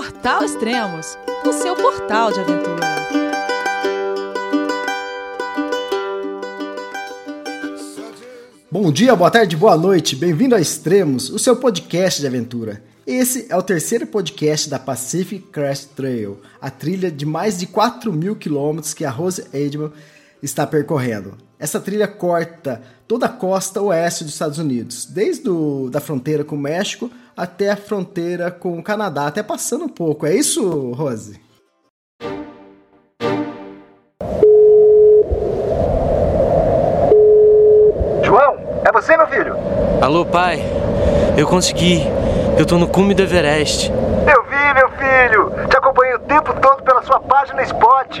Portal Extremos, o seu portal de aventura. Bom dia, boa tarde, boa noite. Bem-vindo a Extremos, o seu podcast de aventura. Esse é o terceiro podcast da Pacific Crest Trail, a trilha de mais de 4 mil quilômetros que a Rose Edman está percorrendo. Essa trilha corta toda a costa oeste dos Estados Unidos, desde a da fronteira com o México até a fronteira com o Canadá, até passando um pouco. É isso, Rose? João, é você, meu filho? Alô, pai. Eu consegui. Eu tô no cume do Everest. Eu vi, meu filho. Te acompanhei o tempo todo pela sua página Spot.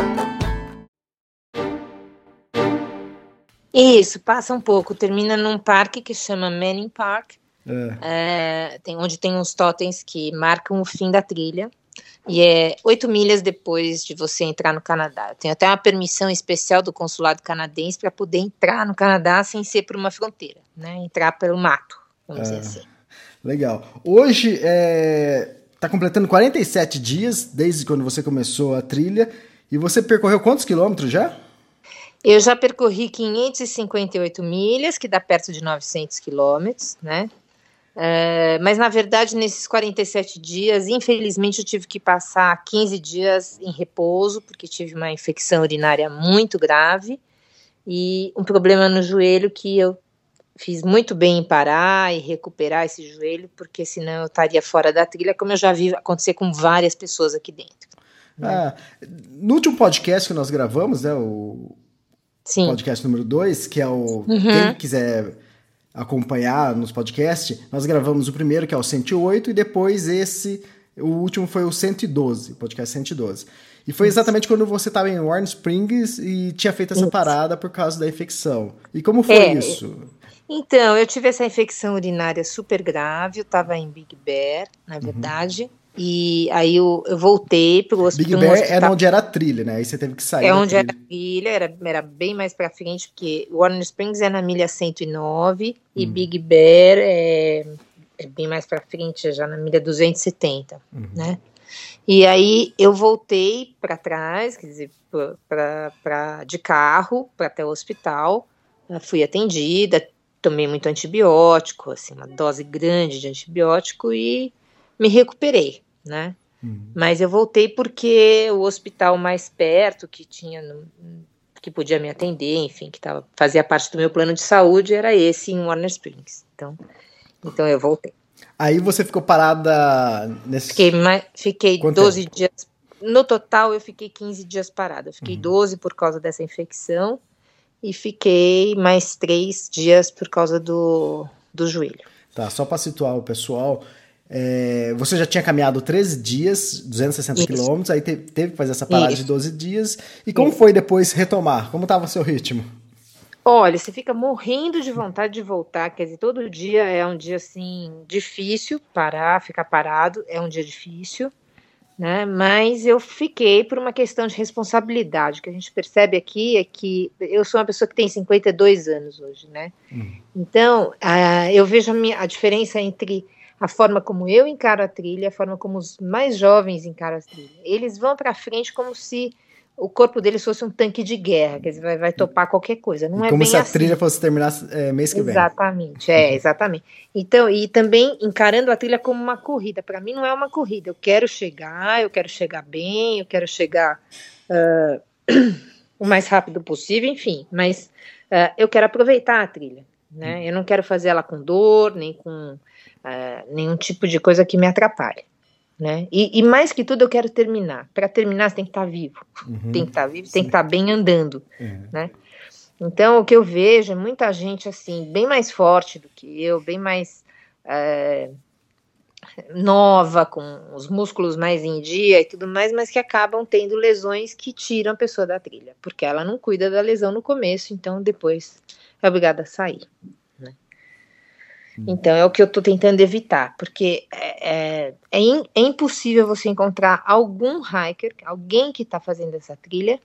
Isso, passa um pouco. Termina num parque que chama Manning Park, é. É, tem, onde tem uns totens que marcam o fim da trilha. E é oito milhas depois de você entrar no Canadá. Tem até uma permissão especial do consulado canadense para poder entrar no Canadá sem ser por uma fronteira, né? Entrar pelo mato, vamos é. dizer assim. Legal. Hoje está completando 47 dias desde quando você começou a trilha. E você percorreu quantos quilômetros já? Eu já percorri 558 milhas, que dá perto de 900 quilômetros, né? É, mas na verdade, nesses 47 dias, infelizmente, eu tive que passar 15 dias em repouso, porque tive uma infecção urinária muito grave e um problema no joelho que eu fiz muito bem em parar e recuperar esse joelho, porque senão eu estaria fora da trilha, como eu já vi acontecer com várias pessoas aqui dentro. Né? Ah, no último podcast que nós gravamos, né, o, Sim. podcast número 2, que é o. Uhum. Quem quiser acompanhar nos podcasts, nós gravamos o primeiro, que é o 108, e depois esse. O último foi o 112, podcast 112. E foi exatamente quando você estava em Warren Springs e tinha feito essa isso. parada por causa da infecção. E como foi é, isso? Então, eu tive essa infecção urinária super grave, eu estava em Big Bear, na uhum. verdade. Uhum. E aí eu, eu voltei pro hospital. Big Bear era onde era a trilha, né? Aí você teve que sair. É onde trilha. era a trilha, era, era bem mais pra frente, porque Warner Springs é na milha 109 hum. e Big Bear é, é, bem mais pra frente, já na milha 270, uhum. né? E aí eu voltei para trás, quer dizer, pra, pra, pra de carro para até o hospital, fui atendida, tomei muito antibiótico, assim, uma dose grande de antibiótico e me recuperei, né? Uhum. Mas eu voltei porque o hospital mais perto que tinha, que podia me atender, enfim, que tava, fazia parte do meu plano de saúde, era esse em Warner Springs. Então, então eu voltei. Aí você ficou parada nesse. Fiquei, fiquei 12 tempo? dias. No total, eu fiquei 15 dias parada. Eu fiquei uhum. 12 por causa dessa infecção e fiquei mais 3 dias por causa do, do joelho. Tá, só para situar o pessoal, é, você já tinha caminhado 13 dias, 260 quilômetros, aí te, teve que fazer essa parada Isso. de 12 dias. E como Isso. foi depois retomar? Como estava o seu ritmo? Olha, você fica morrendo de vontade de voltar, quer dizer, todo dia é um dia assim difícil parar, ficar parado, é um dia difícil, né? Mas eu fiquei por uma questão de responsabilidade. O que a gente percebe aqui é que eu sou uma pessoa que tem 52 anos hoje, né? Uhum. Então, uh, eu vejo a, minha, a diferença entre a forma como eu encaro a trilha, a forma como os mais jovens encaram a trilha. Eles vão para frente como se o corpo deles fosse um tanque de guerra, quer dizer, vai, vai topar qualquer coisa. Não e é como se a assim. trilha fosse terminar é, mês que vem. Exatamente, é, exatamente. Então, e também encarando a trilha como uma corrida. Para mim não é uma corrida. Eu quero chegar, eu quero chegar bem, eu quero chegar uh, o mais rápido possível, enfim. Mas uh, eu quero aproveitar a trilha, né? Eu não quero fazer ela com dor, nem com uh, nenhum tipo de coisa que me atrapalhe. Né? E, e, mais que tudo eu quero terminar. Para terminar você tem que estar tá vivo, uhum, tem que estar tá vivo, sim. tem que estar tá bem andando, uhum. né? Então o que eu vejo é muita gente assim bem mais forte do que eu, bem mais é, nova, com os músculos mais em dia e tudo mais, mas que acabam tendo lesões que tiram a pessoa da trilha, porque ela não cuida da lesão no começo, então depois é obrigada a sair. Então é o que eu estou tentando evitar, porque é, é, é, in, é, impossível você encontrar algum hiker, alguém que está fazendo essa trilha,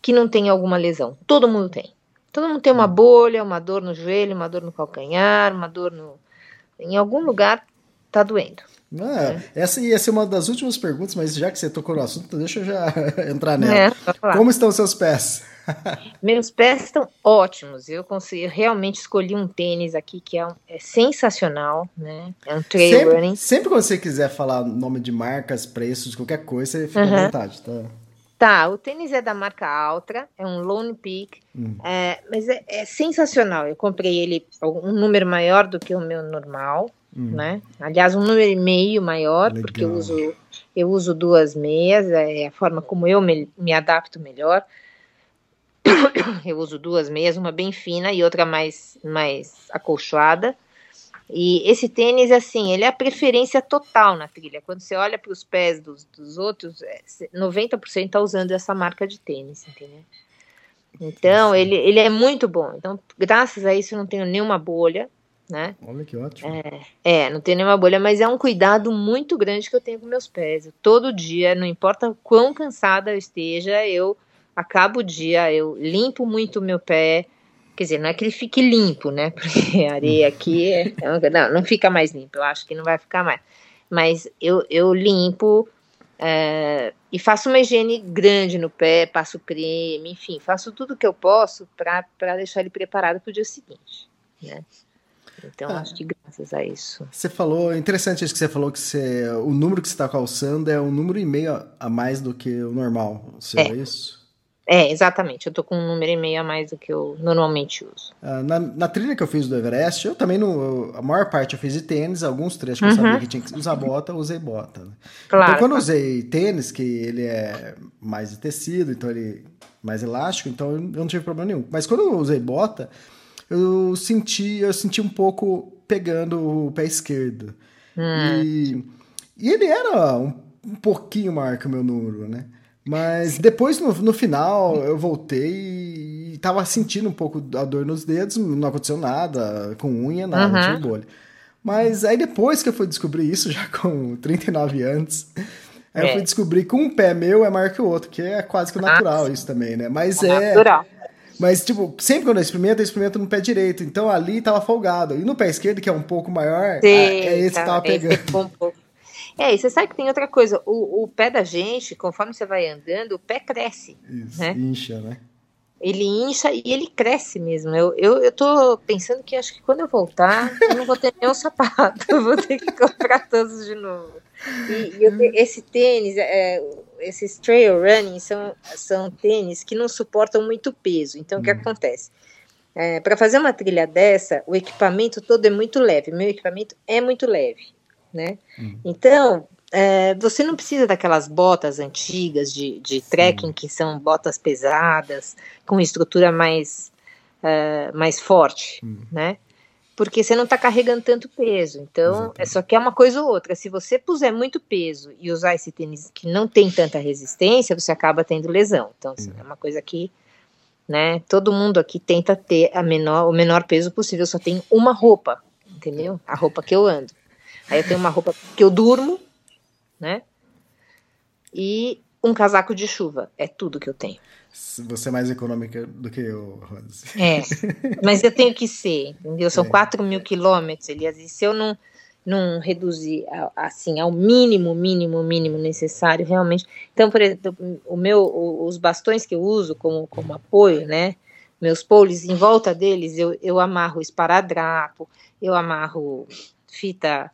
que não tenha alguma lesão. Todo mundo tem. Todo mundo tem uma bolha, uma dor no joelho, uma dor no calcanhar, uma dor no. Em algum lugar tá doendo. Ah, é. Essa ia ser uma das últimas perguntas, mas já que você tocou no assunto, deixa eu já entrar nela. É, Como estão seus pés? Meus pés estão ótimos. Eu consegui, eu realmente escolhi um tênis aqui que é, um, é sensacional, né? É um trail sempre, running. Sempre quando você quiser falar nome de marcas, preços, qualquer coisa, você fica uhum. à vontade, tá? Tá, o tênis é da marca Altra, é um Lone Peak, hum. é, mas é, é, sensacional. Eu comprei ele um número maior do que o meu normal, hum. né? Aliás, um número e meio maior, Legal. porque eu uso, eu uso duas meias, é a forma como eu me, me adapto melhor. Eu uso duas meias, uma bem fina e outra mais, mais acolchoada. E esse tênis, assim, ele é a preferência total na trilha. Quando você olha para os pés dos, dos outros, 90% está usando essa marca de tênis, entendeu? Então, ele, ele é muito bom. Então, graças a isso, eu não tenho nenhuma bolha, né? Olha que ótimo. É, é, não tenho nenhuma bolha, mas é um cuidado muito grande que eu tenho com meus pés. Eu, todo dia, não importa quão cansada eu esteja, eu acabo o dia, eu limpo muito o meu pé, Quer dizer, não é que ele fique limpo, né? Porque a areia aqui é, é não, não fica mais limpo, eu acho que não vai ficar mais. Mas eu, eu limpo é, e faço uma higiene grande no pé, passo creme, enfim, faço tudo que eu posso para deixar ele preparado para o dia seguinte, né? Então, ah, acho que graças a isso. Você falou, interessante isso que você falou, que você, o número que você está calçando é um número e meio a mais do que o normal. Você é, é isso? É, exatamente. Eu tô com um número e meio a mais do que eu normalmente uso. Ah, na, na, trilha que eu fiz do Everest, eu também. Eu, a maior parte eu fiz de tênis, alguns trechos que uhum. eu sabia que tinha que usar bota, eu usei bota. Né? Claro. Então, quando eu usei tênis, que ele é mais de tecido, então ele mais elástico, então eu não tive problema nenhum. Mas quando eu usei bota, eu senti, eu senti um pouco pegando o pé esquerdo. Hum. E, e ele era um, um pouquinho maior que o meu número, né? Mas depois, no, no final, eu voltei e tava sentindo um pouco a dor nos dedos, não aconteceu nada, com unha, nada, uhum. não tinha bolha. Mas aí depois que eu fui descobrir isso, já com 39 anos, aí é. eu fui descobrir que um pé meu é maior que o outro, que é quase que ah, natural isso também, né? Mas é. Natural. Mas, tipo, sempre quando eu experimento, eu experimento no pé direito. Então ali tava folgado. E no pé esquerdo, que é um pouco maior, Sim, é esse tá, que tava pegando. Esse um pouco é, e você sabe que tem outra coisa, o, o pé da gente, conforme você vai andando, o pé cresce. Isso, né? incha, né? Ele incha e ele cresce mesmo. Eu, eu, eu tô pensando que acho que quando eu voltar, eu não vou ter nenhum sapato, eu vou ter que comprar todos de novo. E, e esse tênis, é, esses trail running são, são tênis que não suportam muito peso. Então, hum. o que hum. acontece? É, para fazer uma trilha dessa, o equipamento todo é muito leve. Meu equipamento é muito leve né? Uhum. Então, é, você não precisa daquelas botas antigas de, de trekking, que são botas pesadas, com estrutura mais, uh, mais forte, uhum. né? Porque você não está carregando tanto peso. Então, é só que é uma coisa ou outra. Se você puser muito peso e usar esse tênis que não tem tanta resistência, você acaba tendo lesão. Então, assim, é uma coisa que né, todo mundo aqui tenta ter a menor, o menor peso possível. Só tem uma roupa, entendeu? A roupa que eu ando. Aí eu tenho uma roupa que eu durmo, né? E um casaco de chuva. É tudo que eu tenho. Você é mais econômica do que eu, Rose. É, mas eu tenho que ser, entendeu? São é. 4 mil quilômetros, Elias, e se eu não, não reduzir assim ao mínimo, mínimo, mínimo necessário, realmente. Então, por exemplo, o meu, os bastões que eu uso como, como apoio, né? Meus poles, em volta deles, eu, eu amarro esparadrapo, eu amarro fita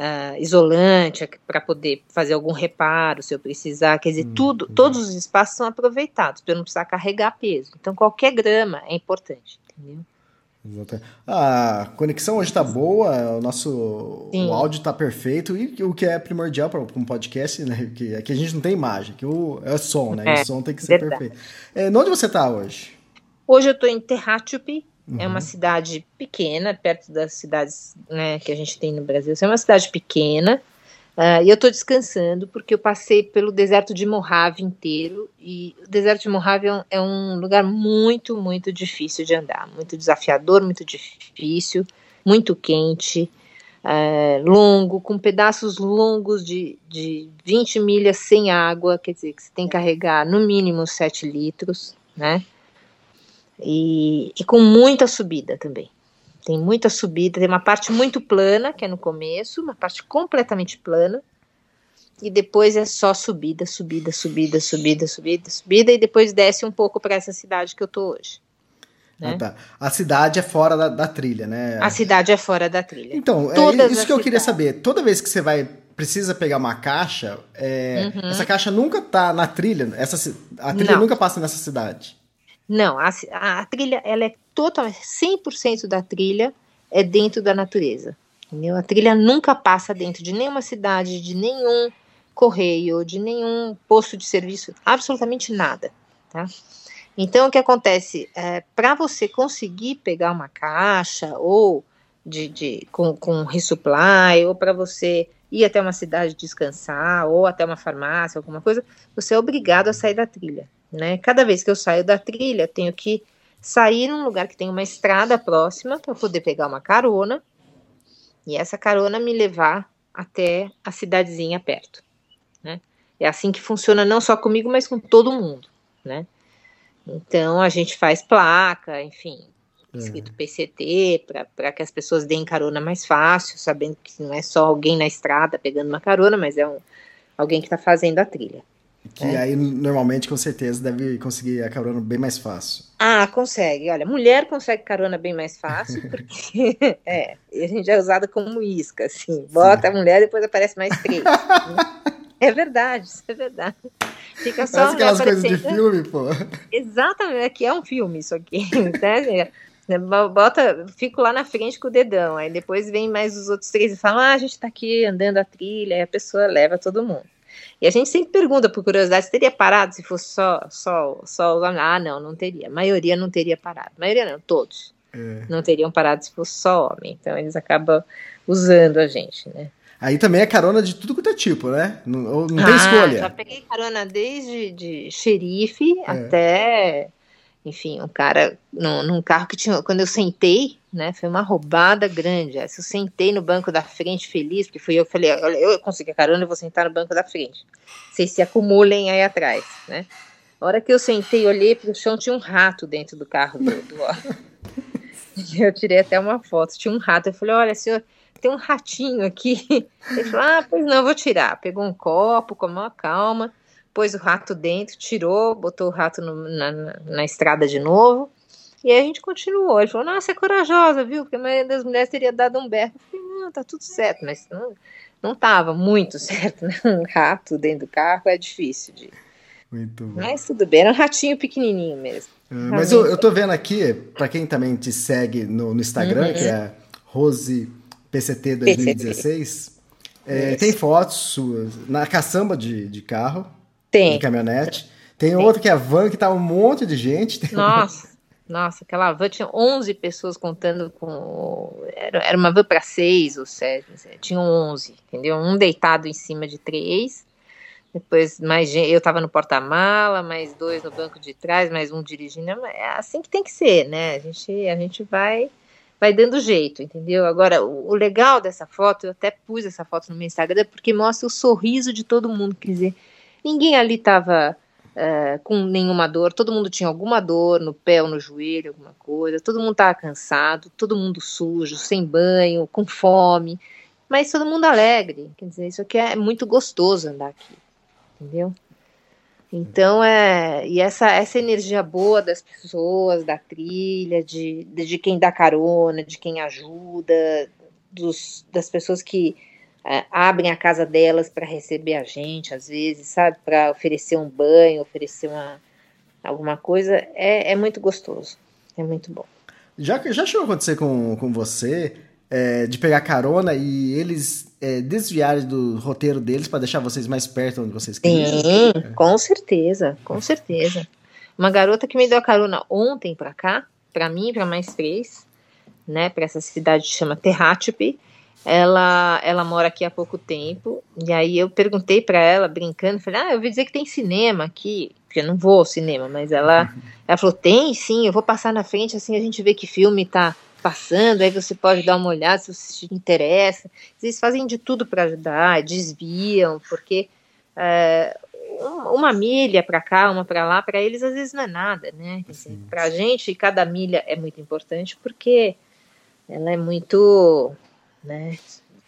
uh, isolante para poder fazer algum reparo se eu precisar. Quer dizer, hum, tudo, todos os espaços são aproveitados para eu não precisar carregar peso. Então, qualquer grama é importante, entendeu? A conexão hoje está boa, o nosso o áudio está perfeito e o que é primordial para um podcast, né? Que, é que a gente não tem imagem, que o, é o som, né? É, o som tem que ser verdade. perfeito. É, onde você está hoje? Hoje eu estou em Terrátupi, Uhum. É uma uhum. cidade pequena, perto das cidades né, que a gente tem no Brasil. É uma cidade pequena, Uh, e eu estou descansando porque eu passei pelo deserto de Mojave inteiro e o deserto de Mojave é um, é um, lugar muito, muito difícil de andar, muito desafiador, muito difícil, muito quente, uh, longo, com pedaços longos de, de 20 milhas sem água, quer dizer que você tem que carregar no mínimo 7 litros, né? E, e com muita subida também. Tem muita subida, tem uma parte muito plana, que é no começo, uma parte completamente plana, e depois é só subida, subida, subida, subida, subida, subida, e depois desce um pouco para essa cidade que eu tô hoje. Né? Ah, tá. A cidade é fora da, da, trilha, né? A cidade é fora da trilha. Então, é isso que eu queria saber. Toda vez que você vai precisa pegar uma caixa, é, uhum. essa caixa nunca tá na trilha. Essa, a trilha Não. nunca passa nessa cidade. Não, a, a, a trilha ela é totalmente 100% da trilha é dentro da natureza. Entendeu? A trilha nunca passa dentro de nenhuma cidade, de nenhum correio, de nenhum posto de serviço, absolutamente nada, tá? Então, o que acontece? É, Para você conseguir pegar uma caixa, ou de, de com, com resupply, ou para você ir até uma cidade descansar, ou até uma farmácia, alguma coisa, você é obrigado a sair da trilha. Né? Cada vez que eu saio da trilha, tenho que sair num lugar que tem uma estrada próxima para poder pegar uma carona e essa carona me levar até a cidadezinha perto. Né? É assim que funciona não só comigo, mas com todo mundo. Né? Então a gente faz placa, enfim, escrito PCT, para que as pessoas deem carona mais fácil, sabendo que não é só alguém na estrada pegando uma carona, mas é um, alguém que está fazendo a trilha. Que é. aí, normalmente, com certeza, deve conseguir a carona bem mais fácil. Ah, consegue. Olha, mulher consegue carona bem mais fácil, porque é, a gente é usada como isca, assim. Bota Sim. a mulher e depois aparece mais três. é verdade, isso é verdade. Fica só Parece aquelas coisas de filme, pô. Exatamente, aqui é um filme isso aqui. Né? Bota, fico lá na frente com o dedão, aí depois vem mais os outros três e falam: ah, a gente tá aqui andando a trilha, e a pessoa leva todo mundo. E a gente sempre pergunta, por curiosidade, se teria parado se fosse só, só, só os homens. Ah, não, não teria. A maioria não teria parado. A maioria não, todos. É. Não teriam parado se fosse só homem. Então eles acabam usando a gente, né? Aí também é carona de tudo quanto é tipo, né? Não, não tem ah, escolha. Já peguei carona desde de xerife é. até enfim, um cara num, num, carro que tinha. Quando eu sentei, né, foi uma roubada grande. Eu sentei no banco da frente feliz, porque fui eu falei, olha, eu consegui a carona, eu vou sentar no banco da frente. Vocês se acumulem aí atrás, né? A hora que eu sentei, olhei para o chão, tinha um rato dentro do carro do, do Eu tirei até uma foto, tinha um rato. Eu falei, olha, senhor, tem um ratinho aqui. Ele falou, ah, pois não, vou tirar. Pegou um copo, com uma calma pôs o rato dentro, tirou, botou o rato no, na, na, estrada de novo. E aí a gente continuou. Ele falou, nossa, é corajosa, viu? Porque a maioria das mulheres teria dado um berro. Eu falei, não, tá tudo certo, mas não, não tava muito certo, né? Um rato dentro do carro é difícil de. Muito bom. Mas tudo bem, era um ratinho pequenininho mesmo. Uh, mas eu, eu tô vendo aqui, para quem também te segue no, no Instagram, uhum. que é Rose PCT 2016, PCT. É, tem fotos suas na caçamba de, de carro. Tem. De caminhonete. Tem, Tem. outra que é a van, que tá um monte de gente. Nossa, nossa, aquela van tinha 11 pessoas contando com. Era, era uma van para seis ou sete, tinha 11, entendeu? Um deitado em cima de três. Depois, mais gente, eu tava no porta-mala, mais dois no banco de trás, mais um dirigindo. É assim que tem que ser, né? A gente, a gente vai vai dando jeito, entendeu? Agora, o, o, legal dessa foto, eu até pus essa foto no meu Instagram, porque mostra o sorriso de todo mundo. Quer dizer, Ninguém ali estava uh, com nenhuma dor, todo mundo tinha alguma dor no pé ou no joelho, alguma coisa, todo mundo estava cansado, todo mundo sujo, sem banho, com fome, mas todo mundo alegre. Quer dizer, isso aqui é muito gostoso andar aqui, entendeu? Então é e essa essa energia boa das pessoas, da trilha, de, de quem dá carona, de quem ajuda, dos, das pessoas que é, abrem a casa delas para receber a gente, às vezes, sabe? Para oferecer um banho, oferecer uma, alguma coisa. É, é muito gostoso. É muito bom. Já, já chegou a acontecer com, com você é, de pegar carona e eles é, desviarem do roteiro deles para deixar vocês mais perto onde vocês querem? Sim, com certeza, com certeza. Uma garota que me deu a carona ontem para cá, para mim e para mais três, né, para essa cidade que chama Terrátipe, ela, ela mora aqui há pouco tempo, e aí eu perguntei para ela, brincando, falei, ah, eu ouvi dizer que tem cinema aqui, porque eu não vou ao cinema, mas ela, ela falou, tem sim, eu vou passar na frente, assim a gente vê que filme tá passando, aí você pode dar uma olhada se você te interessa. Eles fazem de tudo para ajudar, desviam, porque é, uma milha para cá, uma para lá, para eles às vezes não é nada, né? Para a gente, cada milha é muito importante porque ela é muito né,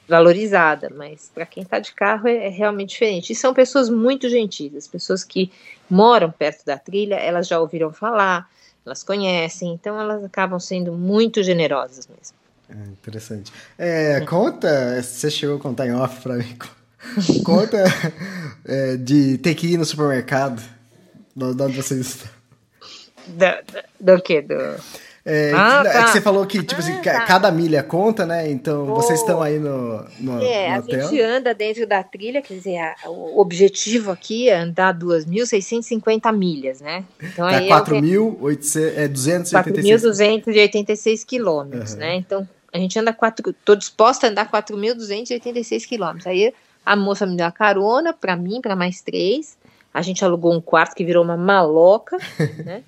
valorizada, mas para quem está de carro é, é, realmente diferente. E são pessoas muito gentis, as pessoas que moram perto da trilha, elas já ouviram falar, elas conhecem, então elas acabam sendo muito generosas mesmo. É, interessante. É, conta, você chegou a contar em off para mim, conta é, de ter que ir no supermercado, de onde vocês estão. Do, do que? Do... É, ah, que, tá. que você falou que, tipo assim, ah, assim, tá. cada milha conta, né? Então, oh. vocês estão aí no, no É, no a hotel. gente anda dentro da trilha, quer dizer, a, o objetivo aqui é andar 2.650 milhas, né? Então, tá aí 4.286 é, quilômetros, uhum. né? Então, a gente anda, quatro, tô disposta a andar 4.286 quilômetros. Aí, a moça me deu a carona para mim, para mais três. A gente alugou um quarto que virou uma maloca, né?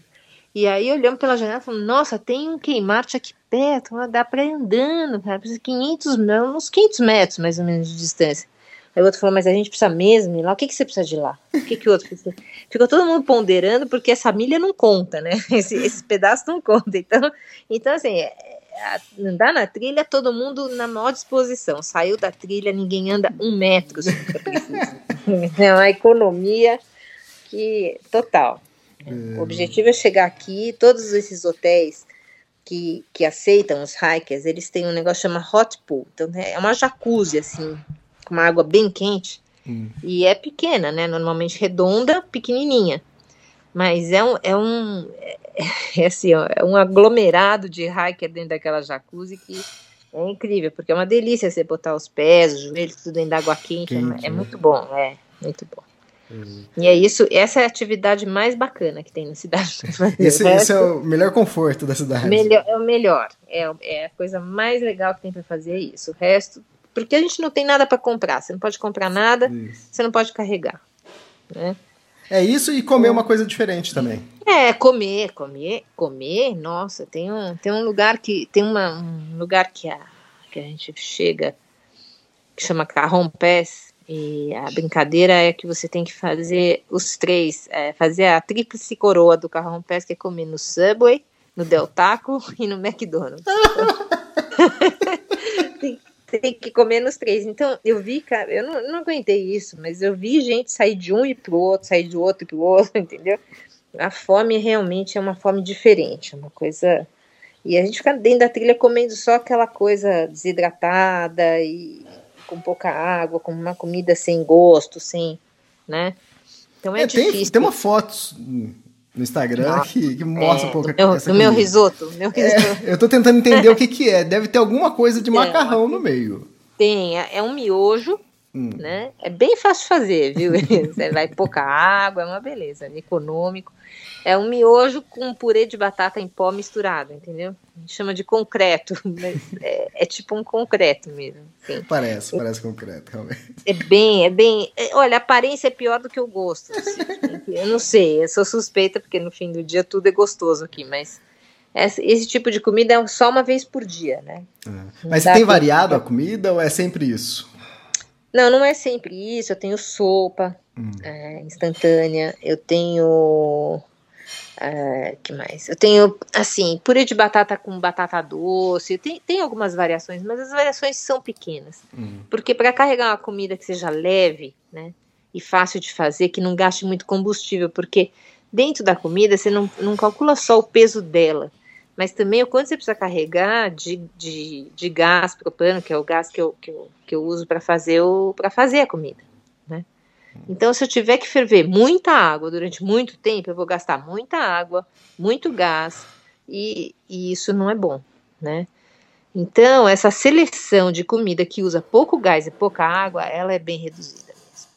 E aí olhamos pela janela e falamos, nossa, tem um queimarte aqui perto, dá para ir andando, cara, 500, uns 500 metros mais ou menos de distância. Aí o outro falou, mas a gente precisa mesmo ir lá, o que, que você precisa de lá? O que, que o outro precisa? Ficou todo mundo ponderando, porque essa milha não conta, né? Esse, esse pedaço não conta. Então, então assim, é, andar na trilha, todo mundo na maior disposição. Saiu da trilha, ninguém anda um metro se precisa. É uma economia que total. O objetivo é chegar aqui, todos esses hotéis que, que aceitam os hikers, eles têm um negócio chamado hot pool. Então é uma jacuzzi, assim, com uma água bem quente. Hum. E é pequena, né? Normalmente redonda, pequenininha. Mas é um, é um, é, é assim, ó, é um aglomerado de hiker dentro daquela jacuzzi que é incrível, porque é uma delícia você botar os pés, os joelhos, tudo dentro da água quente. quente é, é, muito bom, é muito bom. Uhum. E é isso, essa é a atividade mais bacana que tem na cidade. Esse, esse é o melhor conforto da cidade. Melhor, é o melhor, é, é a coisa mais legal que tem para fazer é isso. O resto, porque a gente não tem nada para comprar, você não pode comprar nada, isso. você não pode carregar, né? É isso e comer uma coisa diferente também. É, comer, comer, comer, nossa, tem um, tem um lugar que, tem uma, um lugar que a, que a gente chega, que chama Carrom Pés, e a brincadeira é que você tem que fazer os três, é, fazer a tríplice coroa do Carrom Pés, que é comer no Subway, no Del Taco e no McDonald's. tem, tem, que comer nos três. Então, eu vi, cara, eu não, não aguentei isso, mas eu vi gente sair de um e pro outro, sair de outro pro outro, entendeu? A fome realmente é uma fome diferente, é uma coisa. E a gente fica dentro da trilha comendo só aquela coisa desidratada e com pouca água, com uma comida sem gosto, sem, né? Então é, é difícil. Tem, tem uma foto no Instagram que, que, mostra é, um pouco do meu, do meu risoto. Meu risoto. É, eu tô tentando entender o que que é. Deve ter alguma coisa de macarrão no meio. Tem, é, é um miojo, hum. né? É bem fácil de fazer, viu? Você vai pouca água, é uma beleza, é econômico. É um miojo com purê de batata em pó misturado, entendeu? A gente chama de concreto, mas é, é tipo um concreto mesmo. Assim. Parece, parece concreto, realmente. É bem, é bem. É, olha, a aparência é pior do que o gosto. Assim, eu não sei, eu sou suspeita, porque no fim do dia tudo é gostoso aqui, mas esse tipo de comida é só uma vez por dia, né? É. Mas tem variado a comida ou é sempre isso? Não, não é sempre isso. Eu tenho sopa hum. é, instantânea, eu tenho Uh, que mais? Eu tenho, assim, purê de batata com batata doce. Tem, tem algumas variações, mas as variações são pequenas. Uhum. Porque para carregar uma comida que seja leve, né? E fácil de fazer, que não gaste muito combustível, porque dentro da comida você não, não calcula só o peso dela, mas também o quanto você precisa carregar de, de, de gás propano, que é o gás que eu, que eu, que eu uso para fazer, fazer a comida. Então, se eu tiver que ferver muita água durante muito tempo, eu vou gastar muita água, muito gás, e, e isso não é bom, né? Então, essa seleção de comida que usa pouco gás e pouca água, ela é bem reduzida mesmo.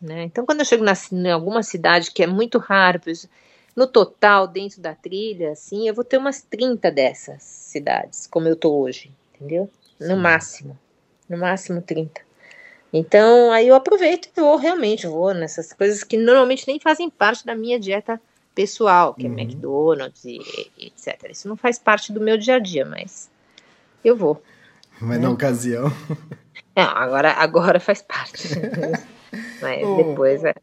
Né? Então, quando eu chego na, em alguma cidade que é muito raro, no total, dentro da trilha, assim, eu vou ter umas 30 dessas cidades, como eu tô hoje, entendeu? No máximo, no máximo 30. Então, aí eu aproveito e vou, realmente, vou nessas coisas que normalmente nem fazem parte da minha dieta pessoal, que é uhum. é McDonald's e, e, etc. Isso não faz parte do meu dia a dia, mas eu vou. Mas né? na ocasião. Não, agora, agora faz parte. mas oh. depois é.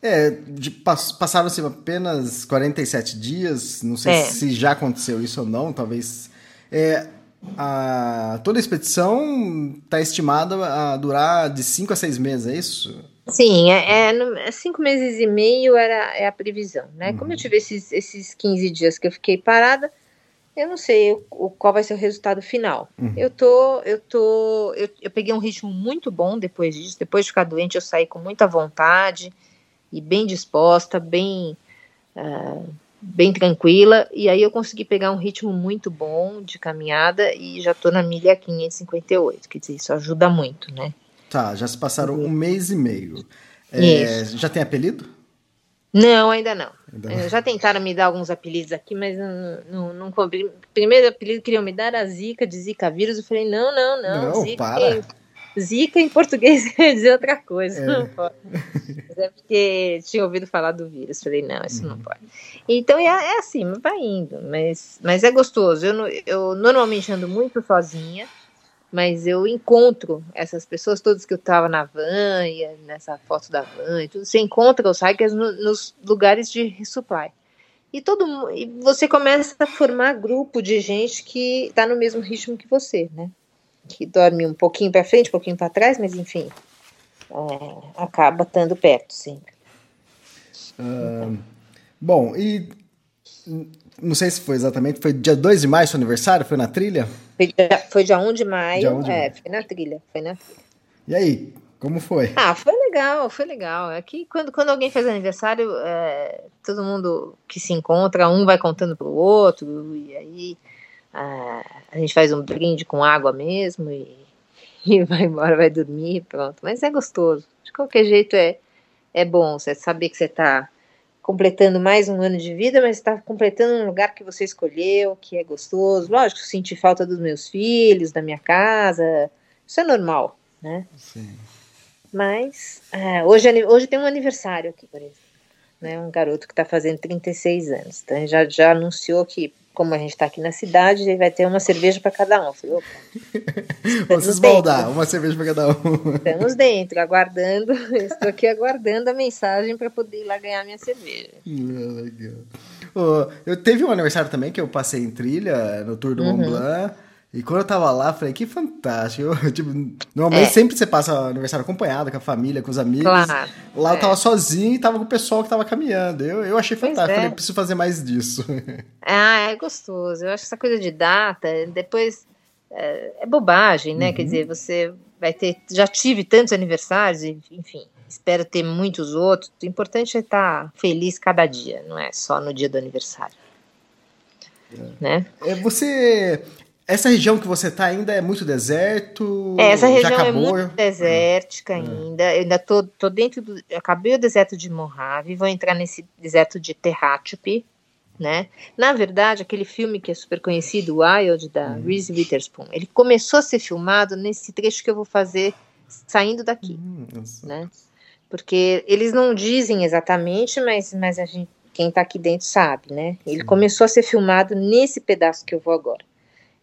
É, de, passaram-se apenas 47 dias, não sei é. se já aconteceu isso ou não, talvez. É, a, toda a expedição está estimada a durar de 5 a 6 meses, é isso? Sim, é, é, é, cinco meses e meio era é a previsão, né? Uhum. Como eu tive esses, esses 15 dias que eu fiquei parada, eu não sei o, qual vai ser o resultado final. Uhum. Eu tô, eu tô, eu, eu peguei um ritmo muito bom depois disso. Depois de ficar doente, eu saí com muita vontade e bem disposta, bem uh, bem tranquila, e aí eu consegui pegar um ritmo muito bom de caminhada e já tô na milha 558, quer dizer, isso ajuda muito, né? Tá, já se passaram um mês e meio. É, já tem apelido? Não, ainda não. ainda não. Já tentaram me dar alguns apelidos aqui, mas não, não, não Primeiro apelido que queriam me dar era Zika, de Zika vírus. Eu falei, não, não, não. Não, Zika, para. Zika em português quer dizer outra coisa. É. Não pode. Mas é porque tinha ouvido falar do vírus. Falei, não, isso uhum. não pode. Então é, é, assim, vai indo. Mas, mas é gostoso. Eu, eu normalmente ando muito sozinha, mas eu encontro essas pessoas todas que eu tava na van, e nessa foto da van e tudo. Você encontra os hikers no, nos lugares de resupply. E todo e você começa a formar grupo de gente que está no mesmo ritmo que você, né? Que dorme um pouquinho para frente, um pouquinho para trás, mas enfim, é, acaba estando perto sempre. Uh, bom, e não sei se foi exatamente, foi dia 2 de maio seu aniversário? Foi na trilha? Foi dia, foi dia 1 de maio, dia 1 de é, maio. foi na trilha, foi na trilha. E aí, como foi? Ah, foi legal, foi legal. É que quando, quando alguém faz aniversário, é, todo mundo que se encontra, um vai contando pro outro, e aí a, a gente faz um brinde com água mesmo e, e vai embora, vai dormir, pronto. Mas é gostoso. De qualquer jeito é, é bom você saber que você está completando mais um ano de vida, mas está completando um lugar que você escolheu, que é gostoso. Lógico, senti falta dos meus filhos, da minha casa. Isso é normal, né? Sim. Mas é, hoje, hoje tem um aniversário aqui, por exemplo. Né, um garoto que está fazendo 36 anos. Então já, já anunciou que como a gente está aqui na cidade, vai ter uma cerveja para cada um. Eu falei, opa. Vamos esbaldar, uma cerveja para cada um. Estamos dentro, aguardando. Estou aqui aguardando a mensagem para poder ir lá ganhar minha cerveja. Ah, legal. Oh, eu teve um aniversário também que eu passei em trilha no Tour do uhum. Mont Blanc. E quando eu tava lá, falei, que fantástico. Eu, tipo, normalmente é. sempre você passa aniversário acompanhado, com a família, com os amigos. Claro. Lá é. eu tava sozinho e tava com o pessoal que tava caminhando. Eu, eu achei pois fantástico. É. Falei, preciso fazer mais disso. Ah, é gostoso. Eu acho que essa coisa de data, depois é, é bobagem, né? Uhum. Quer dizer, você vai ter. Já tive tantos aniversários, enfim, espero ter muitos outros. O importante é estar feliz cada dia, não é só no dia do aniversário. É. Né? É, você essa região que você está ainda é muito deserto? É, essa região é muito desértica hum. ainda. Eu ainda tô, tô dentro do. Acabei o deserto de Mojave, vou entrar nesse deserto de Tehachapi, né? Na verdade, aquele filme que é super conhecido, Wild, da hum. Reese Witherspoon, ele começou a ser filmado nesse trecho que eu vou fazer saindo daqui, hum, né? Porque eles não dizem exatamente, mas, mas a gente, quem está aqui dentro sabe, né? Ele começou a ser filmado nesse pedaço que eu vou agora.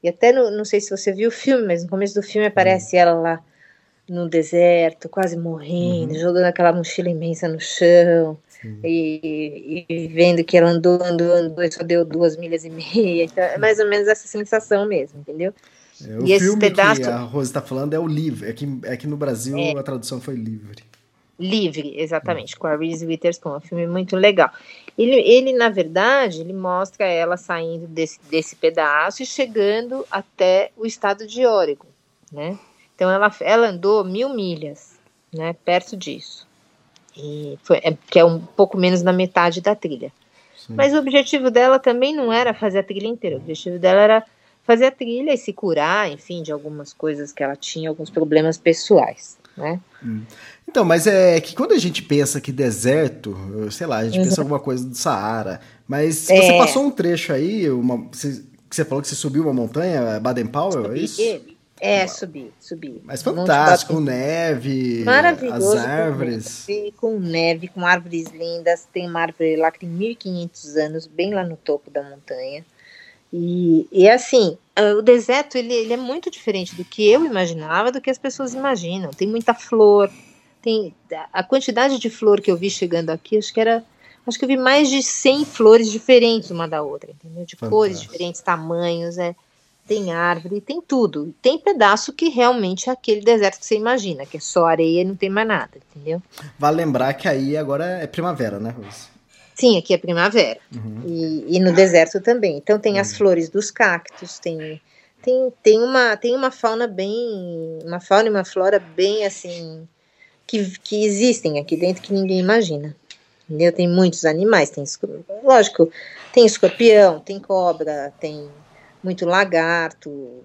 E até, no, não sei se você viu o filme, mas no começo do filme aparece uhum. ela lá no deserto, quase morrendo, uhum. jogando aquela mochila imensa no chão. E, e, vendo que ela andou, andou, andou e só deu duas milhas e meia. Então, é mais ou menos essa sensação mesmo, entendeu? É, o e filme pedaço... que a Rose está falando é o Livre. É que, é que no Brasil é. a tradução foi Livre. Livre, exatamente, com a Reese Witherspoon. É um filme muito legal. Ele, ele, na verdade, ele mostra ela saindo desse, desse pedaço e chegando até o estado de Oregon, né? Então ela, ela andou mil milhas, né? Perto disso. E foi, é, que é um pouco menos da metade da trilha. Sim. Mas o objetivo dela também não era fazer a trilha inteira. O objetivo dela era fazer a trilha e se curar, enfim, de algumas coisas que ela tinha, alguns problemas pessoais, né? Hum. Então, mas é que quando a gente pensa que deserto, sei lá, a gente uhum. pensa alguma coisa do Saara, mas é. você passou um trecho aí, uma, você, você falou que você subiu uma montanha, Baden Powell, é isso? É, subi, subi. Mas fantástico, com neve, Maravilhoso. as árvores. Com neve, com árvores lindas. Tem uma árvore lá que tem 1500 anos, bem lá no topo da montanha. E, e assim, o deserto ele, ele é muito diferente do que eu imaginava, do que as pessoas imaginam. Tem muita flor, tem a quantidade de flor que eu vi chegando aqui, acho que era acho que eu vi mais de 100 flores diferentes uma da outra, entendeu? De Fantástico. cores diferentes, tamanhos, é tem árvore, tem tudo. Tem pedaço que realmente é aquele deserto que você imagina, que é só areia e não tem mais nada, entendeu? Vale lembrar que aí agora é primavera, né, Rose? Sim, aqui é primavera. Uhum. E, e, no deserto também. Então tem uhum. as flores dos cactos, tem, tem, tem, uma, tem uma fauna bem. Uma fauna e uma flora bem assim. Que, que existem aqui dentro que ninguém imagina. Entendeu? Tem muitos animais, tem lógico, tem escorpião, tem cobra, tem muito lagarto,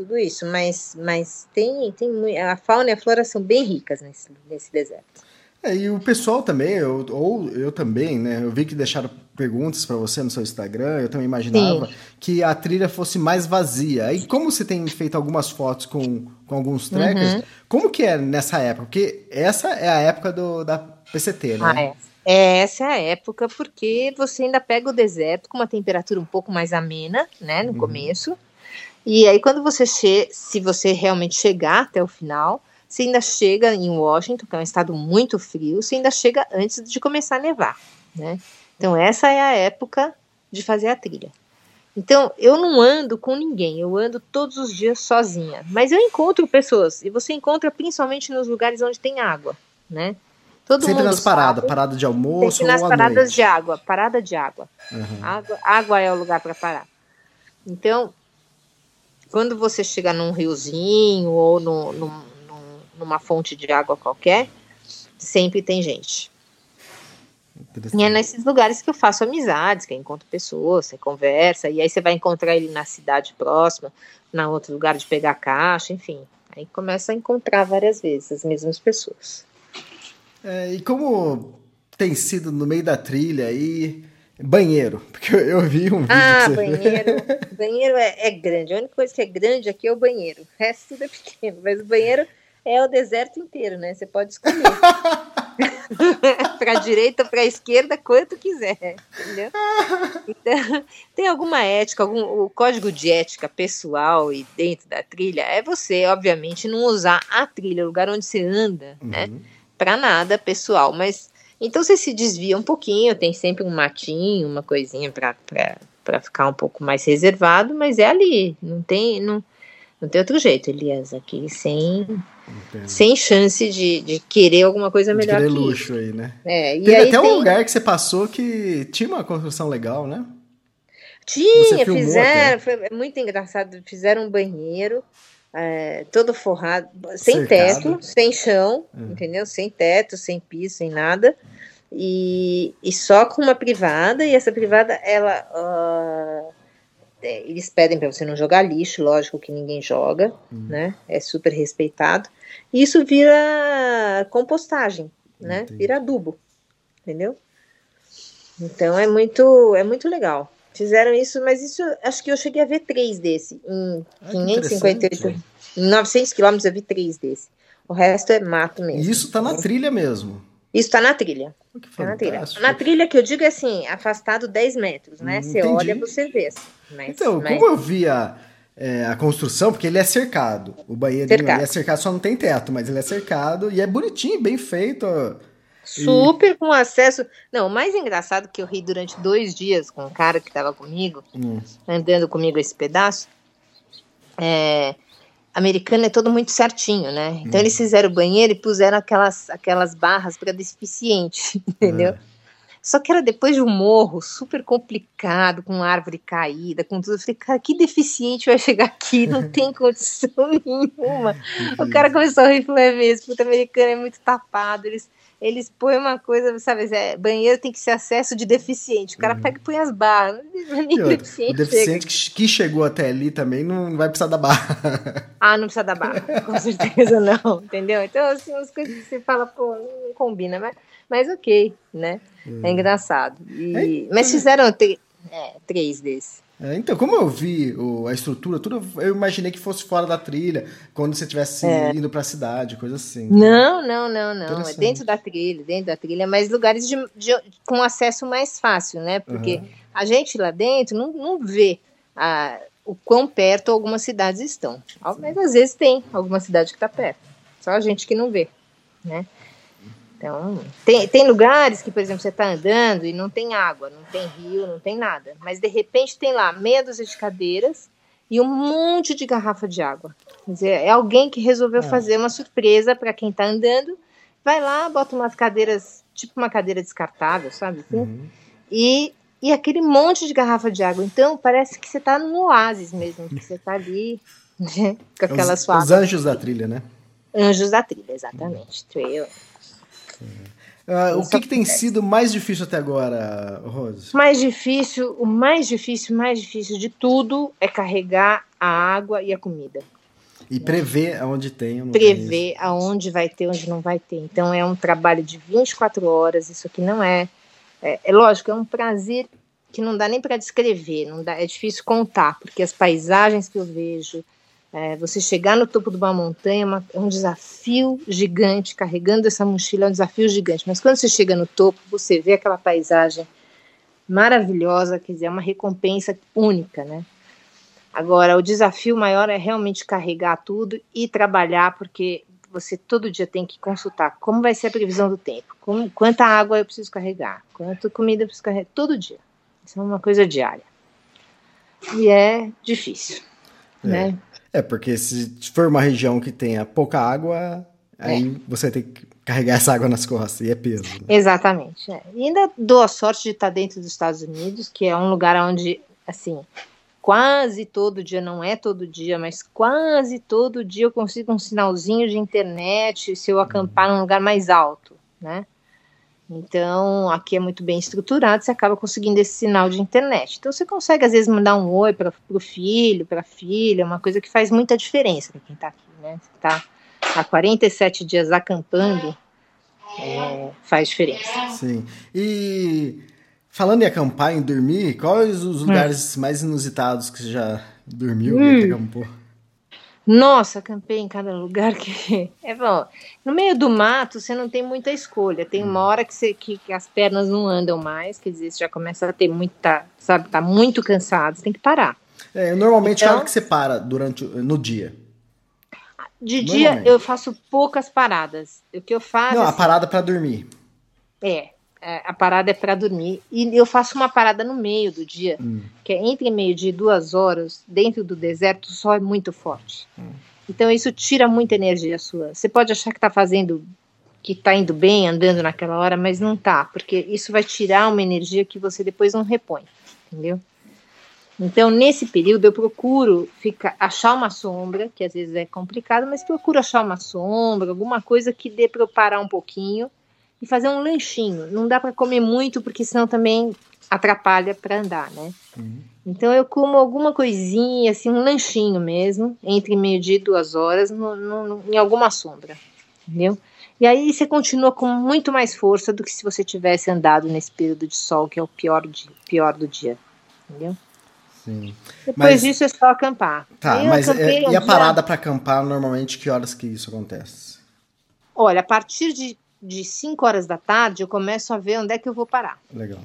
tudo isso, mas, mas tem, tem a fauna e a flora são bem ricas nesse, nesse deserto. É, e o pessoal também, eu, ou eu também, né? Eu vi que deixaram perguntas para você no seu Instagram, eu também imaginava Sim. que a trilha fosse mais vazia. E como você tem feito algumas fotos com, com alguns trekkers, uhum. como que é nessa época? Porque essa é a época do, da PCT, né? Ah, é. É, essa é a época porque você ainda pega o deserto com uma temperatura um pouco mais amena, né, no uhum. começo. E aí quando você che se você realmente chegar até o final, você ainda chega em Washington, que é um estado muito frio, você ainda chega antes de começar a nevar, né? Então essa é a época de fazer a trilha. Então, eu não ando com ninguém, eu ando todos os dias sozinha. Mas eu encontro pessoas, e você encontra principalmente nos lugares onde tem água, né? Todo Sempre nas paradas, parada de almoço Sempre nas paradas noite. de água, parada de água. Uhum. água. Água é o lugar para parar. Então, quando você chega num riozinho ou no, no, numa fonte de água qualquer, sempre tem gente. E é nesses lugares que eu faço amizades, que eu encontro pessoas, você conversa, e aí você vai encontrar ele na cidade próxima, na outro lugar de pegar caixa, enfim. Aí começa a encontrar várias vezes as mesmas pessoas. É, e como tem sido no meio da trilha aí, banheiro? Porque eu, eu vi um vídeo. Ah, banheiro. banheiro é, é, grande. A única coisa que é grande aqui é o banheiro. O resto tudo é pequeno. Mas o banheiro é o deserto inteiro, né? Você pode escolher. para direita, para esquerda, quanto quiser, entendeu? Então, tem alguma ética, algum o código de ética pessoal e dentro da trilha é você, obviamente, não usar a trilha, o lugar onde você anda, né? uhum. né? para nada pessoal, mas então você se desvia um pouquinho, tem sempre um matinho, uma coisinha para ficar um pouco mais reservado, mas é ali, não tem não, não tem outro jeito, Elias, aqui sem sem chance de, de querer alguma coisa melhor de querer que luxo aí, né? É, e Teve até tem... um lugar que você passou que tinha uma construção legal, né? Tinha, fizeram, foi muito engraçado, fizeram um banheiro, é, todo forrado, sem Cercado. teto, sem chão, hum. entendeu? Sem teto, sem piso, sem nada. E, e só com uma privada, e essa privada, ela. Uh, eles pedem para você não jogar lixo, lógico que ninguém joga, hum. né? É super respeitado. E isso vira compostagem, né? Entendi. Vira adubo, entendeu? Então é muito, é muito legal. Fizeram isso, mas isso acho que eu cheguei a ver três desse. Em ah, 558. Em 900 quilômetros eu vi três desse. O resto é mato mesmo. E isso tá na trilha mesmo. Isso tá na trilha. Que tá na trilha. Na trilha que eu digo é assim, afastado 10 metros, né? Hum, você olha, você vê. Assim, mas, então, mas... como eu via é, a construção, porque ele é cercado. O banheiro é cercado, só não tem teto, mas ele é cercado e é bonitinho, bem feito. Super e... com acesso. Não, o mais engraçado que eu ri durante dois dias com o cara que estava comigo, hum. andando comigo esse pedaço, é, americano é todo muito certinho, né? Então hum. eles fizeram o banheiro e puseram aquelas, aquelas barras para deficiente, entendeu? É. Só que era depois de um morro super complicado, com árvore caída, com tudo. Eu falei, cara, que deficiente vai chegar aqui? Não tem condição nenhuma. o cara começou a rir falou, é mesmo, puta americano é muito tapado. Eles eles põem uma coisa, sabe, é, banheiro tem que ser acesso de deficiente. O cara uhum. pega e põe as barras. o deficiente que, que, chegou até ali também não vai precisar da barra. Ah, não precisa da barra, com certeza não, entendeu? Então, assim, umas coisas que você fala, pô, não combina, mas, mas ok, né? Uhum. É engraçado. E, mas fizeram é, três desses. É, então, como eu vi o, a estrutura, tudo, eu imaginei que fosse fora da trilha, quando você estivesse É. indo para a cidade, coisa assim. Não, não, não, não. É dentro da trilha, dentro da trilha, mas lugares de, de- com acesso mais fácil, né? Porque Uhum. a gente lá dentro não, não vê a- o quão perto algumas cidades estão. Mas às vezes tem alguma cidade que está perto. Só a gente que não vê, né? Então, tem, tem lugares que, por exemplo, você está andando e não tem água, não tem rio, não tem nada. Mas de repente tem lá meia dúzia de cadeiras e um monte de garrafa de água. Quer dizer, é alguém que resolveu É. fazer uma surpresa para quem está andando. Vai lá, bota umas cadeiras, tipo uma cadeira descartável, sabe? assim? Uhum. E, e aquele monte de garrafa de água. Então, parece que você está num oásis mesmo, que você está ali né, com aquela os, sua os anjos da trilha, né? Anjos da trilha, exatamente. Trail. Ah, o que, que tem sido mais difícil até agora, Rose? mais difícil, o mais difícil, mais difícil de tudo é carregar a água e a comida. E prever aonde tem não tem Prever aonde vai ter, onde não vai ter. Então é um trabalho de 24 horas, isso aqui não é. É, é lógico, é um prazer que não dá nem para descrever, não dá, é difícil contar, porque as paisagens que eu vejo, é, você chegar no topo de uma montanha é uma- é um desafio gigante, carregando essa mochila é um desafio gigante, mas quando você chega no topo, você vê aquela paisagem maravilhosa, quer dizer, é uma recompensa única, né? Agora, o desafio maior é realmente carregar tudo e trabalhar, porque você todo dia tem que consultar como vai ser a previsão do tempo, como, quanta água eu preciso carregar, quanta comida eu preciso carregar, todo dia. Isso é uma coisa diária. E é difícil, né? É, porque se for uma região que tenha pouca água, aí você tem que carregar essa água nas costas, e é peso. né? Exatamente. é. E ainda dou a sorte de estar dentro dos Estados Unidos, que é um lugar onde, assim, quase todo dia, não é todo dia, mas quase todo dia eu consigo um sinalzinho de internet se eu acampar num lugar mais alto, né? Então, aqui é muito bem estruturado, você acaba conseguindo esse sinal de internet. Então, você consegue, às vezes, mandar um oi para o filho, para a filha, uma coisa que faz muita diferença para quem está aqui, né? Você está há 47 dias acampando, é, faz diferença. Sim. E falando em acampar, em dormir, quais Hum. os lugares mais inusitados que você já dormiu e que acampou? Nossa, acampei em cada lugar que. É bom. No meio do mato, você não tem muita escolha. Tem uma hora que, você, que, que as pernas não andam mais, quer dizer, você já começa a ter muita. Sabe, tá muito cansado, você tem que parar. É, normalmente é a Então- hora que você para durante, no dia. De dia, eu faço poucas paradas. O que eu faço. Não, a assim, parada pra dormir. É, é, a parada é para dormir. E eu faço uma parada no meio do dia, Hum. que é entre meio-dia e duas horas, dentro do deserto, o sol é muito forte. Então isso tira muita energia sua. Você pode achar que está fazendo, que está indo bem, andando naquela hora, mas não tá, porque isso vai tirar uma energia que você depois não repõe, entendeu? Então, nesse período, eu procuro ficar, achar uma sombra, que às vezes é complicado, mas procuro achar uma sombra, alguma coisa que dê para eu parar um pouquinho e fazer um lanchinho. Não dá para comer muito, porque senão também atrapalha para andar, né? Então eu como alguma coisinha, assim, um lanchinho mesmo, entre meio-dia e duas horas, no- no- em alguma sombra, entendeu? E aí você continua com muito mais força do que se você tivesse andado nesse período de sol, que é o pior, dia, pior do dia, entendeu? Sim. Depois Mas- disso é só acampar. Tá, eu mas é, um e a parada pra acampar, normalmente, que horas que isso acontece? Olha, a partir de, de 5 horas da tarde eu começo a ver onde é que eu vou parar. Legal.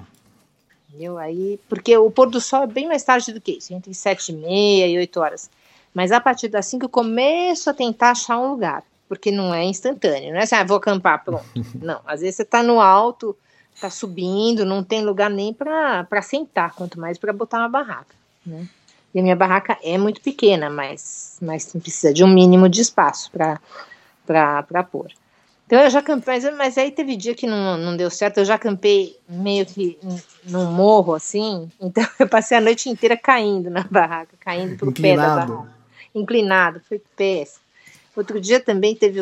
Entendeu? Aí, porque o pôr do sol é bem mais tarde do que isso, entre sete e meia e 8 horas. Mas a partir das 5 eu começo a tentar achar um lugar, porque não é instantâneo, não é assim, ah, vou acampar, pronto. não, às vezes você está no alto, está subindo, não tem lugar nem para sentar, quanto mais para botar uma barraca. Né? E a minha barraca é muito pequena, mas, mas precisa de um mínimo de espaço para pôr. Então eu já acampei, mas, mas aí teve dia que não, não deu certo, eu já acampei meio que num morro assim, então eu passei a noite inteira caindo na barraca, caindo pro pé da barraca. Inclinado, foi péssimo. Outro dia também teve,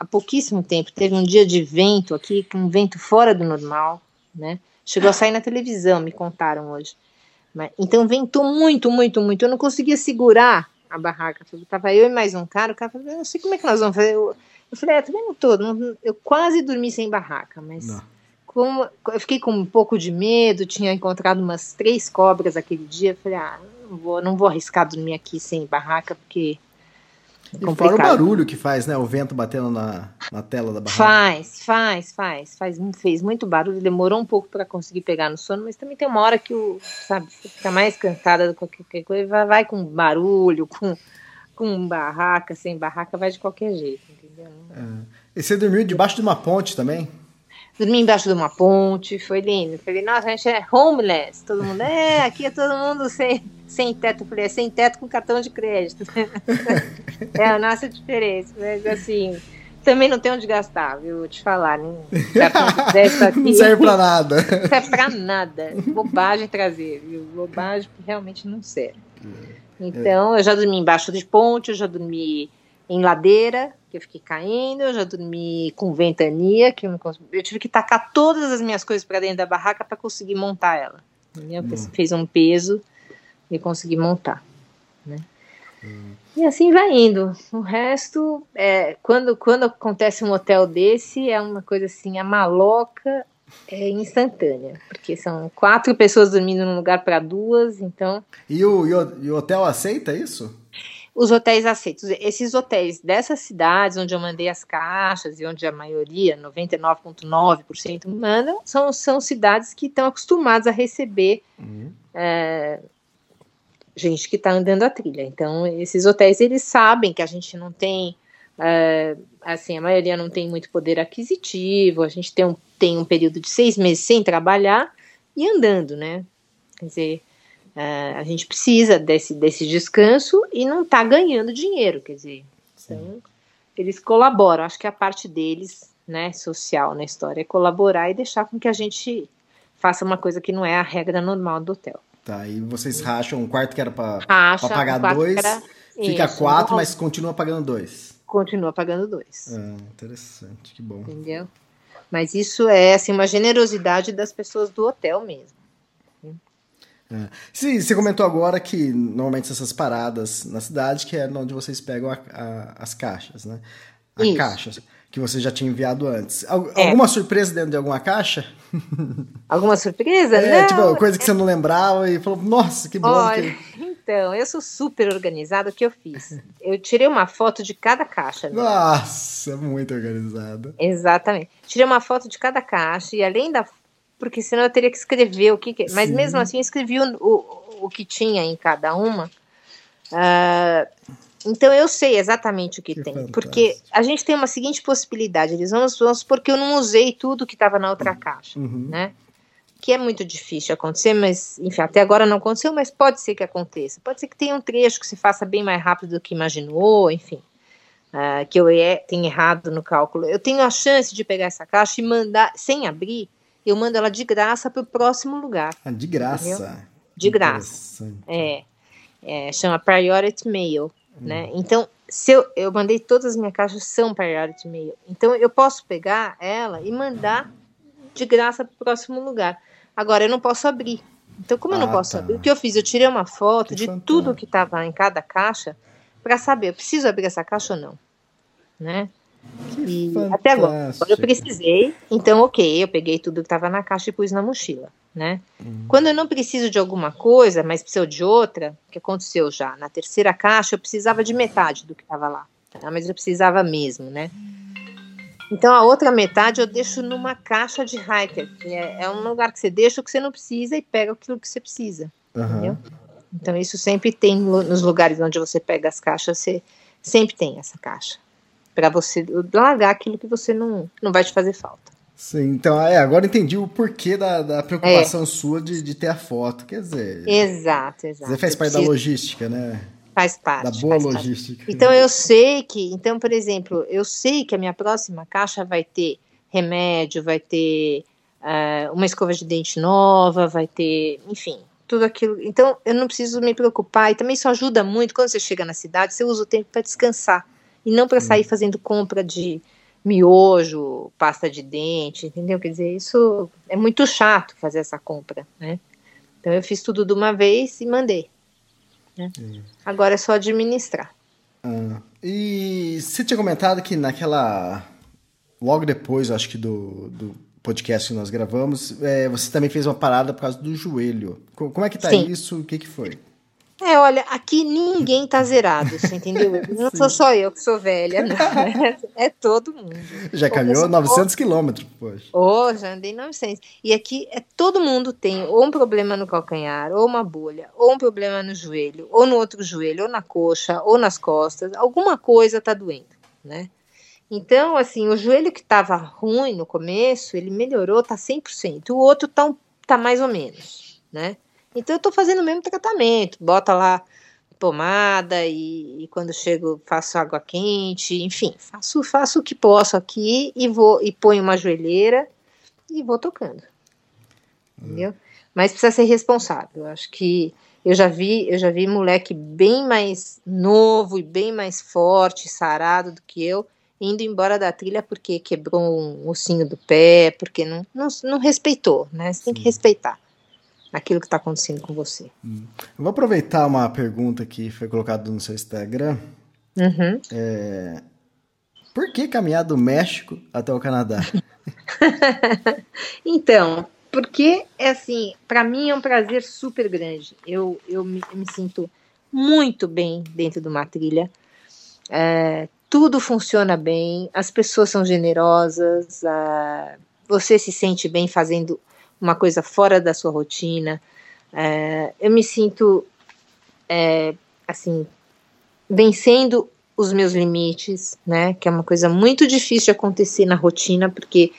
há- pouquíssimo tempo, teve um dia de vento aqui, com um vento fora do normal, né? Chegou a sair na televisão, me contaram hoje. Mas, então ventou muito, muito, muito. Eu não conseguia segurar a barraca. Tava eu e mais um cara, o cara falou, eu não sei como é que nós vamos fazer. Eu, eu falei, é, também não tô, não- eu quase dormi sem barraca, mas Não. como eu fiquei com um pouco de medo, tinha encontrado umas três cobras aquele dia, falei, ah, não vou, não vou arriscar dormir aqui sem barraca, porque é e fora o barulho que faz, né? O vento batendo na, na tela da barraca. Faz, faz, faz, faz. Fez muito barulho, demorou um pouco para conseguir pegar no sono, mas também tem uma hora que o, sabe, você fica mais cansada do que qualquer coisa, vai, vai com barulho, com, com barraca, sem barraca, vai de qualquer jeito? É. E você dormiu debaixo de uma ponte também? dormi embaixo de uma ponte, foi lindo. Falei, nossa, a gente é homeless. Todo mundo, é, aqui é todo mundo sem, sem teto. Falei, é sem teto com cartão de crédito. é a nossa diferença. Mas assim, também não tem onde gastar, viu? Vou te falar. Né? Aqui, não serve pra nada. Não serve pra nada. Bobagem trazer, viu? Bobagem que realmente não serve. É. Então, eu já dormi embaixo de ponte, eu já dormi em ladeira, que eu fiquei caindo, eu já dormi com ventania, que eu, eu tive que tacar todas as minhas coisas para dentro da barraca para conseguir montar ela. Hum. Fez um peso e consegui montar. Né? Hum. E assim vai indo. O resto, é, quando, quando acontece um hotel desse, é uma coisa assim, a maloca é instantânea, porque são quatro pessoas dormindo num lugar para duas, então. E o, e o, e o hotel aceita isso? Os hotéis aceitos. Esses hotéis dessas cidades onde eu mandei as caixas e onde a maioria, 99,9% mandam, são, são cidades que estão acostumadas a receber uhum. é, gente que está andando a trilha. Então, esses hotéis, eles sabem que a gente não tem, é, assim, a maioria não tem muito poder aquisitivo, a gente tem um, tem um período de seis meses sem trabalhar e andando, né? Quer dizer, Uh, a gente precisa desse, desse descanso e não está ganhando dinheiro, quer dizer. Então, eles colaboram. Acho que a parte deles, né, social na história, é colaborar e deixar com que a gente faça uma coisa que não é a regra normal do hotel. Tá, e vocês racham um quarto que era para pagar um dois, era... fica Isso, quatro, mas continua pagando dois. Continua pagando dois. Ah, interessante, que bom. Entendeu? Mas isso é assim, uma generosidade das pessoas do hotel mesmo. É. Você comentou agora que normalmente essas paradas na cidade que é onde vocês pegam a, a, as caixas, né? A Isso. caixa que você já tinha enviado antes. É. Alguma surpresa dentro de alguma caixa? Alguma surpresa? É, tipo, não. tipo, coisa que você não lembrava e falou, nossa, que bom. Olha, que... então, eu sou super organizada, o que eu fiz? Eu tirei uma foto de cada caixa. Né? Nossa, muito organizada. Exatamente. Tirei uma foto de cada caixa e além da porque senão eu teria que escrever o que. que mas Sim. mesmo assim, eu escrevi o, o, o, que tinha em cada uma. Uh, então eu sei exatamente o que, que tem. Fantástico. Porque a gente tem uma seguinte possibilidade: eles vamos, vamos porque eu não usei tudo que estava na outra caixa, uhum. né? Que é muito difícil acontecer, mas enfim, até agora não aconteceu, mas pode ser que aconteça. Pode ser que tenha um trecho que se faça bem mais rápido do que imaginou, enfim. Uh, que eu é, tenha errado no cálculo. Eu tenho a chance de pegar essa caixa e mandar, sem abrir, eu mando ela de graça para o próximo lugar. Ah, de graça? Entendeu? De graça. É, é, chama Priority Mail, hum. né? Então, se eu, eu mandei todas as minhas caixas são Priority Mail. Então, eu posso pegar ela e mandar de graça para o próximo lugar. Agora, eu não posso abrir. Então, como ah, eu não ah, posso tá. abrir, o que eu fiz? Eu tirei uma foto que de fantástico. tudo que estava em cada caixa para saber, eu preciso abrir essa caixa ou não, né? E até agora, eu precisei, então ok, eu peguei tudo que estava na caixa e pus na mochila, né? Uhum. Quando eu não preciso de alguma coisa, mas preciso de outra, que aconteceu já? Na terceira caixa eu precisava de metade do que estava lá, tá? mas eu precisava mesmo, né? Então a outra metade eu deixo numa caixa de hiker, que é, é um lugar que você deixa o que você não precisa e pega aquilo que você precisa, uhum. entendeu? Então isso sempre tem nos lugares onde você pega as caixas, você sempre tem essa caixa para você largar aquilo que você não, não vai te fazer falta. Sim, então é, agora entendi o porquê da, da preocupação é. sua de, de ter a foto, quer dizer. Exato, exato. Você faz parte da logística, né? Faz parte. Da boa logística. Parte. Então eu sei que, então, por exemplo, eu sei que a minha próxima caixa vai ter remédio, vai ter uh, uma escova de dente nova, vai ter, enfim, tudo aquilo. Então eu não preciso me preocupar. E também isso ajuda muito quando você chega na cidade, você usa o tempo para descansar e não para sair hum. fazendo compra de miojo, pasta de dente, entendeu? Quer dizer, isso é muito chato fazer essa compra, né? Então eu fiz tudo de uma vez e mandei. Né? Agora é só administrar. Ah, e você tinha comentado que naquela. Logo depois, acho que do, do podcast que nós gravamos, é, você também fez uma parada por causa do joelho. Como é que tá Sim. isso? O que, que foi? É, olha, aqui ninguém tá zerado, você entendeu? Não sou só eu que sou velha, não. É, é todo mundo. Já caminhou 900 quilômetros, poxa. Oh, já andei 900. E aqui é todo mundo tem ou um problema no calcanhar, ou uma bolha, ou um problema no joelho, ou no outro joelho, ou na coxa, ou nas costas. Alguma coisa tá doendo, né? Então, assim, o joelho que estava ruim no começo, ele melhorou, tá 100%. O outro tá, um, tá mais ou menos, né? Então eu tô fazendo o mesmo tratamento, bota lá pomada e, e, quando chego faço água quente, enfim, faço, faço o que posso aqui e vou e ponho uma joelheira e vou tocando. Entendeu? Mas precisa ser responsável. Eu acho que eu já vi, eu já vi moleque bem mais novo e bem mais forte, sarado do que eu, indo embora da trilha porque quebrou um ossinho do pé, porque não, não, não respeitou, né? Você tem que respeitar aquilo que está acontecendo com você. Hum. Eu vou aproveitar uma pergunta que foi colocada no seu Instagram. Uhum. É... Por que caminhar do México até o Canadá? então, porque é assim, para mim é um prazer super grande. Eu, eu, me, me sinto muito bem dentro de uma trilha. É, tudo funciona bem, as pessoas são generosas, a, você se sente bem fazendo uma coisa fora da sua rotina. É, eu me sinto, é, assim, vencendo os meus limites, né? Que é uma coisa muito difícil de acontecer na rotina, porque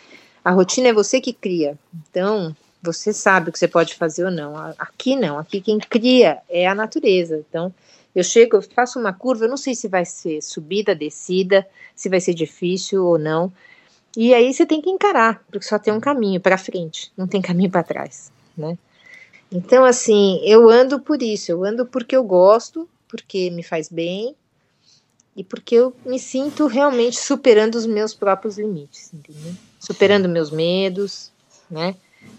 a rotina é você que cria. Então, você sabe o que você pode fazer ou não. Aqui não, aqui quem cria é a natureza. Então, eu chego, eu faço uma curva, eu não sei se vai ser subida, descida, se vai ser difícil ou não. E aí você tem que encarar, porque só tem um caminho para frente, não tem caminho para trás, né? Então, assim, eu ando por isso, eu ando porque eu gosto, porque me faz bem e porque eu me sinto realmente superando os meus próprios limites, entendeu? Superando meus medos, né?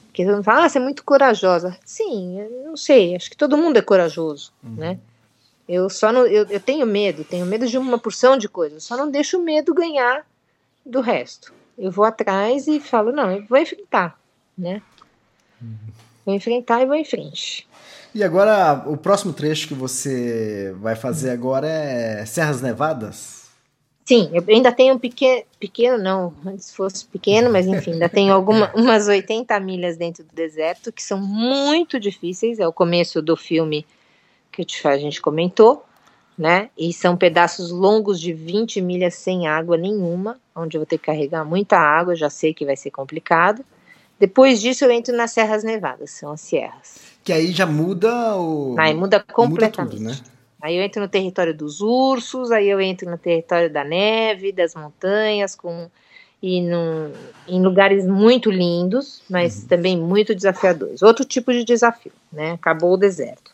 Porque você fala, ah, você é muito corajosa. Sim, eu não sei, acho que todo mundo é corajoso, uhum. né? Eu só não, eu, eu tenho medo, tenho medo de uma porção de coisas, só não deixo o medo ganhar do resto. Eu vou atrás e falo, não, eu vou enfrentar, né? Vou enfrentar e vou em frente. E agora, o próximo trecho que você vai fazer agora é Serras Nevadas? Sim, eu ainda tenho um pequeno, pequeno não, antes fosse pequeno, mas enfim, ainda tenho alguma, umas 80 milhas dentro do deserto, que são muito difíceis, é o começo do filme que a gente comentou, né? E são pedaços longos de 20 milhas sem água nenhuma, onde eu vou ter que carregar muita água, já sei que vai ser complicado. Depois disso eu entro nas Serras Nevadas, são as serras. Que aí já muda o. Aí muda completamente. Muda tudo, né? Aí eu entro no território dos ursos, aí eu entro no território da neve, das montanhas, com e no, em lugares muito lindos, mas uhum. também muito desafiadores. Outro tipo de desafio, né? Acabou o deserto.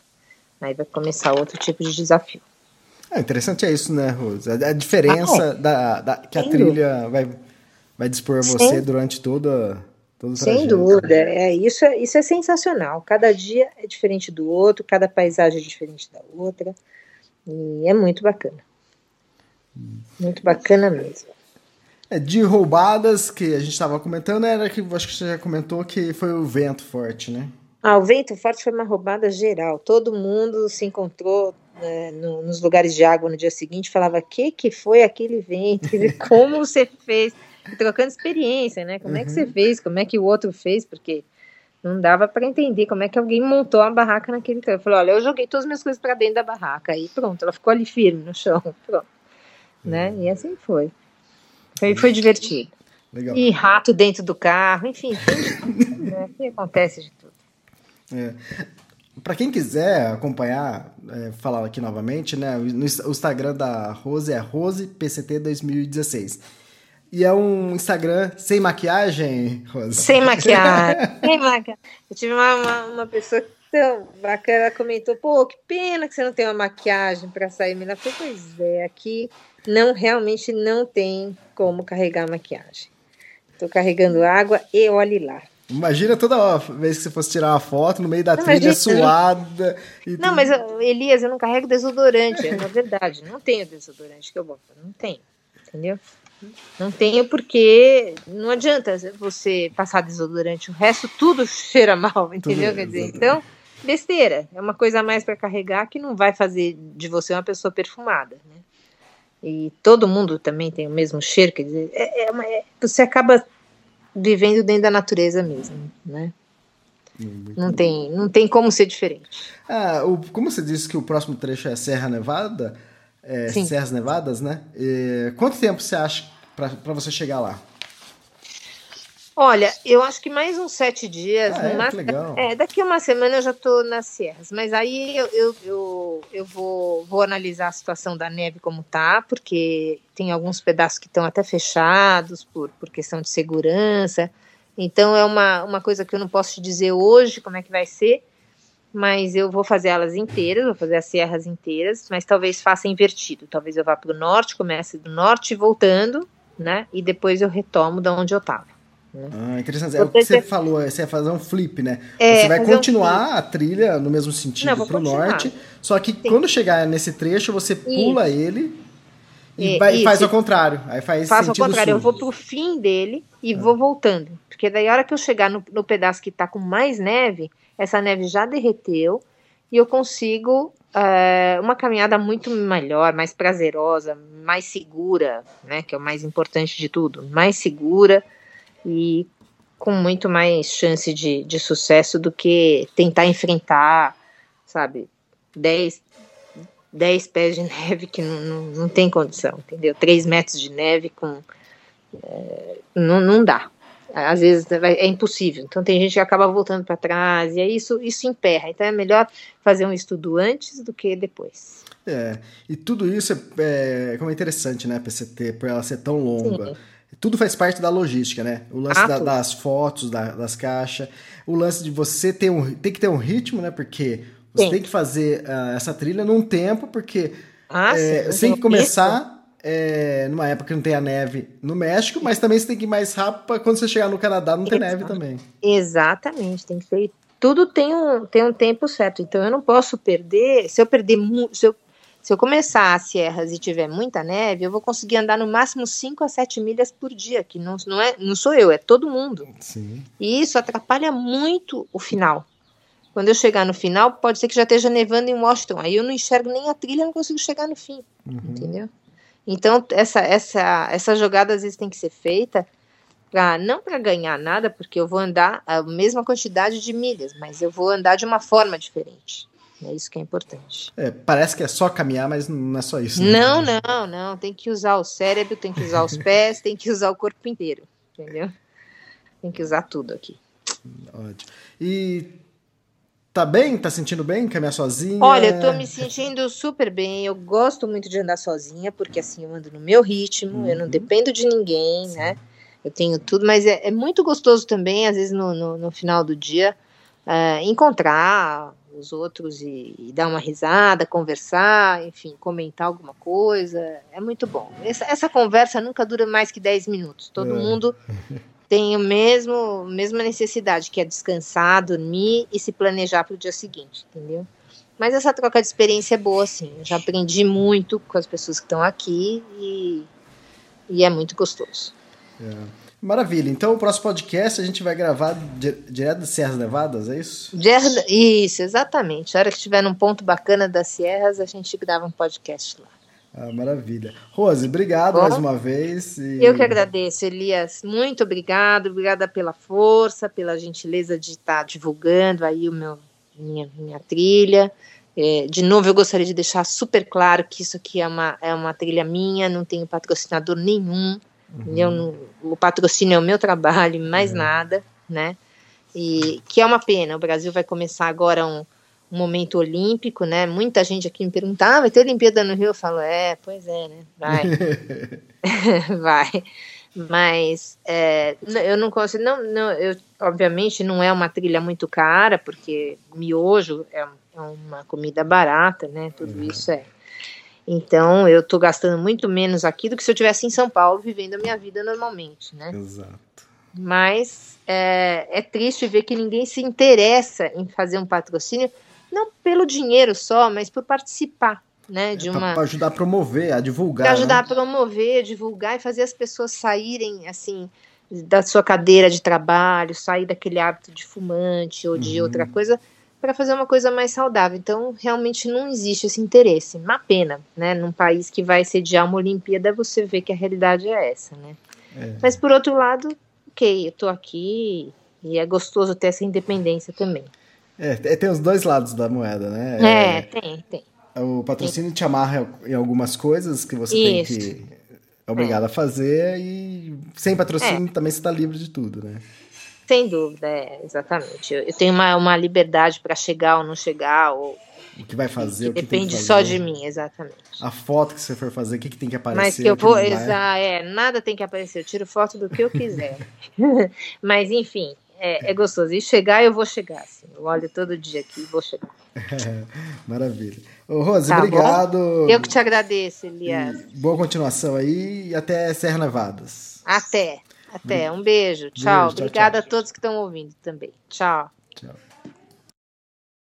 Aí vai começar outro tipo de desafio. É interessante é isso, né, Rose? A, diferença ah, é. da, da, que a trilha vai, vai dispor a você Sem... durante toda, todo o Sem trajeto. dúvida, é, isso, é, isso é sensacional. Cada dia é diferente do outro, cada paisagem é diferente da outra. E é muito bacana. Muito bacana mesmo. É, de roubadas que a gente estava comentando, era que acho que você já comentou que foi o vento forte, né? Ah, o vento forte foi uma roubada geral. Todo mundo se encontrou né, no, nos lugares de água no dia seguinte, falava: que que foi aquele vento? Como você fez? Trocando experiência, né? Como uhum. é que você uhum. fez? Como é que o outro fez? Porque não dava para entender como é que alguém montou a barraca naquele tempo. Eu falei: olha, eu joguei todas as minhas coisas para dentro da barraca e pronto, ela ficou ali firme no chão, pronto, né? E assim foi. Foi, foi divertido. Legal. E rato dentro do carro, enfim, tem, né? que acontece de tudo. É. Para quem quiser acompanhar, é, falar aqui novamente, né? No, o Instagram da Rose é RosePCT2016. E é um Instagram sem maquiagem, Rose? Sem maquiagem. sem maquiagem. Eu tive uma, uma, uma, pessoa tão bacana, comentou, pô, que pena que você não tem uma maquiagem para sair. Ela falou, pois é, aqui não, realmente não tem como carregar maquiagem. Estou carregando água e olhe lá. Imagina toda vez que você fosse tirar uma foto no meio da não, trilha suada. não, mas Elias, eu não carrego desodorante, é verdade. Não tenho desodorante que eu boto, não tenho. Entendeu? Não tenho porque não adianta você passar desodorante, o resto tudo cheira mal, entendeu? Quer dizer, então, besteira. É uma coisa a mais para carregar que não vai fazer de você uma pessoa perfumada, né? E todo mundo também tem o mesmo cheiro, quer dizer, é, é, uma, é você acaba vivendo dentro da natureza mesmo, né? Muito não tem, não tem como ser diferente. Ah, o, como você disse que o próximo trecho é Serra Nevada, é, Serras Nevadas, né? E, quanto tempo você acha para você chegar lá? Olha, eu acho que mais uns sete dias. Ah, é, legal. é, daqui uma semana eu já estou nas Serras. Mas aí eu, eu, eu, eu, vou, vou analisar a situação da neve como tá, porque tem alguns pedaços que estão até fechados por, por questão de segurança. Então é uma, uma coisa que eu não posso te dizer hoje como é que vai ser mas eu vou fazer elas inteiras, vou fazer as serras inteiras, mas talvez faça invertido. Talvez eu vá para o norte, comece do norte voltando, né? E depois eu retomo da onde eu estava. Né? Ah, interessante. É o que você falou, você ia fazer um flip, né? É, você vai continuar um a trilha no mesmo sentido para o norte, só que Sim. quando chegar nesse trecho, você pula Isso. ele e, vai, faz ao contrário. Aí faz Faço ao contrário, sul. eu vou pro fim dele e ah. vou voltando. Porque daí a hora que eu chegar no, no pedaço que está com mais neve, essa neve já derreteu e eu consigo é, uma caminhada muito melhor, mais prazerosa, mais segura, né, que é o mais importante de tudo, mais segura e com muito mais chance de, de sucesso do que tentar enfrentar, sabe, 10, 10 pés de neve que não, não, não tem condição, entendeu? 3 metros de neve com. É, não, não dá às vezes é impossível. Então tem gente que acaba voltando para trás e aí isso isso emperra. Então é melhor fazer um estudo antes do que depois. É, e tudo isso é, é como é interessante, né, PCT, por ela ser tão longa. Sim. Tudo faz parte da logística, né? O lance ah, da, das fotos, da, das caixas, o lance de você ter um, tem que ter um ritmo, né? Porque você Sim. tem que fazer uh, essa trilha num tempo, porque ah, é, você tem que começar é, numa época que não tem a neve no México, mas também você tem que ir mais rápido para quando você chegar no Canadá não ter neve também. Exatamente, tem que ser. Tudo tem um, tem um tempo certo, então eu não posso perder. Se eu perder se eu, se eu começar as serras e tiver muita neve, eu vou conseguir andar no máximo 5 a 7 milhas por dia, que não, não, é, não sou eu, é todo mundo. Sim. E isso atrapalha muito o final. Quando eu chegar no final, pode ser que já esteja nevando em Washington. Aí eu não enxergo nem a trilha, não consigo chegar no fim. Uhum. Entendeu? Então, essa, essa, essa jogada às vezes tem que ser feita pra, não para ganhar nada, porque eu vou andar a mesma quantidade de milhas, mas eu vou andar de uma forma diferente. É isso que é importante. É, parece que é só caminhar, mas não é só isso. Né? Não, não, não. Tem que usar o cérebro, tem que usar os pés, tem que usar o corpo inteiro. Entendeu? Tem que usar tudo aqui. Ótimo. E Tá bem? Tá sentindo bem caminhar sozinha? Olha, eu tô me sentindo super bem. Eu gosto muito de andar sozinha, porque assim eu ando no meu ritmo, uhum. eu não uhum. dependo de ninguém, Sim. né? Eu tenho tudo, mas é, é muito gostoso também, às vezes no, no, no final do dia, é, encontrar os outros e, e, dar uma risada, conversar, enfim, comentar alguma coisa. É muito bom. Essa, essa conversa nunca dura mais que 10 minutos. Todo é. mundo tem o mesmo mesma necessidade, que é descansar, dormir e se planejar para o dia seguinte, entendeu? Mas essa troca de experiência é boa, sim. Eu já aprendi muito com as pessoas que estão aqui e, e é muito gostoso. É. Maravilha. Então, o próximo podcast a gente vai gravar direto das Serras Nevadas, é isso? Isso, exatamente. A hora que estiver num ponto bacana das Serras, a gente grava um podcast lá. Ah, maravilha. Rose, obrigado Bom, mais uma vez. E... Eu que agradeço, Elias. Muito obrigado. Obrigada pela força, pela gentileza de estar divulgando aí o meu, minha, minha trilha. É, de novo, eu gostaria de deixar super claro que isso aqui é uma, é uma trilha minha, não tenho patrocinador nenhum. Uhum. Eu, o patrocínio é o meu trabalho, mais uhum. nada, né? E que é uma pena. O Brasil vai começar agora um um momento olímpico, né? Muita gente aqui me perguntava, ah, vai ter Olimpíada no Rio? Eu falo, é, pois é, né? Vai. vai. Mas é, eu não consigo, não, não, eu, obviamente não é uma trilha muito cara, porque miojo é, é uma comida barata, né? Tudo uhum. isso é. Então eu estou gastando muito menos aqui do que se eu estivesse em São Paulo vivendo a minha vida normalmente, né? Exato. Mas é, é triste ver que ninguém se interessa em fazer um patrocínio não pelo dinheiro só, mas por participar, né? De É, uma Para ajudar a promover, a divulgar. para ajudar né? a promover, divulgar e fazer as pessoas saírem assim da sua cadeira de trabalho, sair daquele hábito de fumante ou de Uhum. outra coisa para fazer uma coisa mais saudável. Então, realmente não existe esse interesse. Uma pena, né? Num país que vai sediar uma Olimpíada, você vê que a realidade é essa, né? É. Mas por outro lado, ok, eu tô aqui e é gostoso ter essa independência também. É, é, tem os dois lados da moeda, né? É, tem, tem. O patrocínio te amarra em algumas coisas que você Isso. tem que é obrigado a fazer e sem patrocínio É. também você está livre de tudo, né? Sem dúvida, é, exatamente. Eu, eu tenho uma, uma liberdade para chegar ou não chegar, ou O que vai fazer, que o que depende que só fazer. de mim, exatamente. A foto que você for fazer, o que, que tem que aparecer. Mas que eu vou, exa, é, nada tem que aparecer, eu tiro foto do que eu quiser. Mas enfim, é, é gostoso. E chegar, eu vou chegar, assim. Eu olho todo dia aqui e vou chegar. Maravilha. Ô, Rose, Tá bom? obrigado. Eu que te agradeço, Elias. E Boa continuação aí e até Serra Nevadas. Até, até. Um beijo. Tchau. tchau, Obrigada tchau. a todos que estão ouvindo também. Tchau. Tchau.